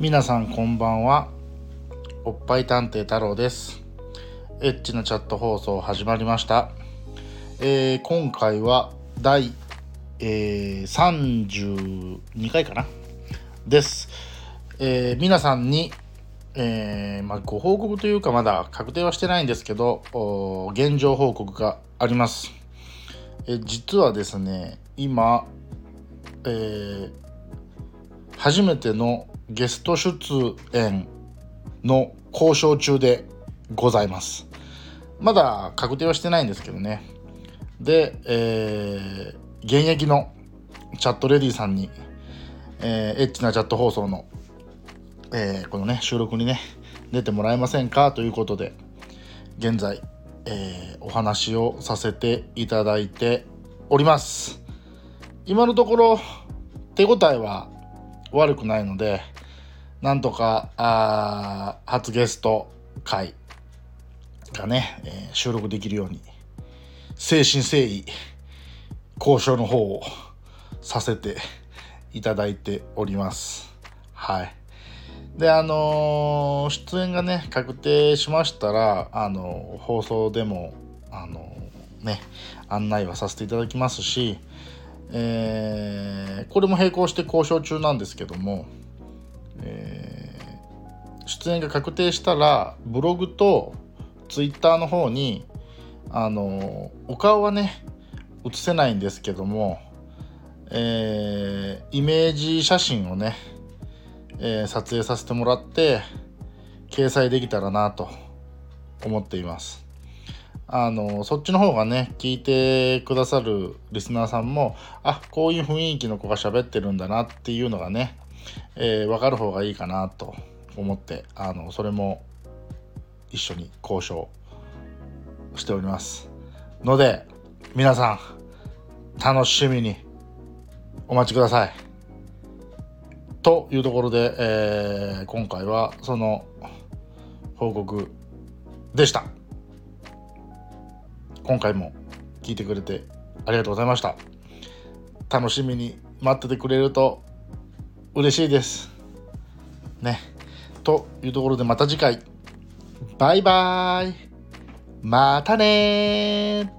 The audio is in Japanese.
皆さんこんばんは。おっぱい探偵太郎です。エッチなチャット放送始まりました、えー、今回は第、えー、32回かな。です、えー、皆さんにえ、まあ、ご報告というかまだ確定はしてないんですけど現状報告があります、え実はですね今、えー、初めてのゲスト出演の交渉中でございます。まだ確定はしてないんですけどね。で、えー、現役のチャットレディさんに、えー、エッチなチャット放送の、えー、このね収録にね出てもらえませんか？ということで現在、えー、お話をさせていただいております。今のところ手応えは悪くないのでなんとかあ初ゲスト会がね、えー、収録できるように誠心誠意交渉の方をさせていただいております。はい。であのー、出演がね確定しましたらあのー、放送でもあの、ね案内はさせていただきますしえー、これも並行して交渉中なんですけども、えー、出演が確定したらブログとツイッターの方にあのお顔はね映せないんですけども、えー、イメージ写真をね、え、撮影させてもらって掲載できたらなと思っています。あのそっちの方がね聞いてくださるリスナーさんもあこういう雰囲気の子が喋ってるんだなっていうのがね、えー、分かる方がいいかなと思ってあのそれも一緒に交渉しておりますので皆さん楽しみにお待ちくださいというところで、えー、今回はその報告でした。今回も聞いてくれてありがとうございました。楽しみに待っててくれると嬉しいです。ね。というところでまた次回。バイバーイ。またね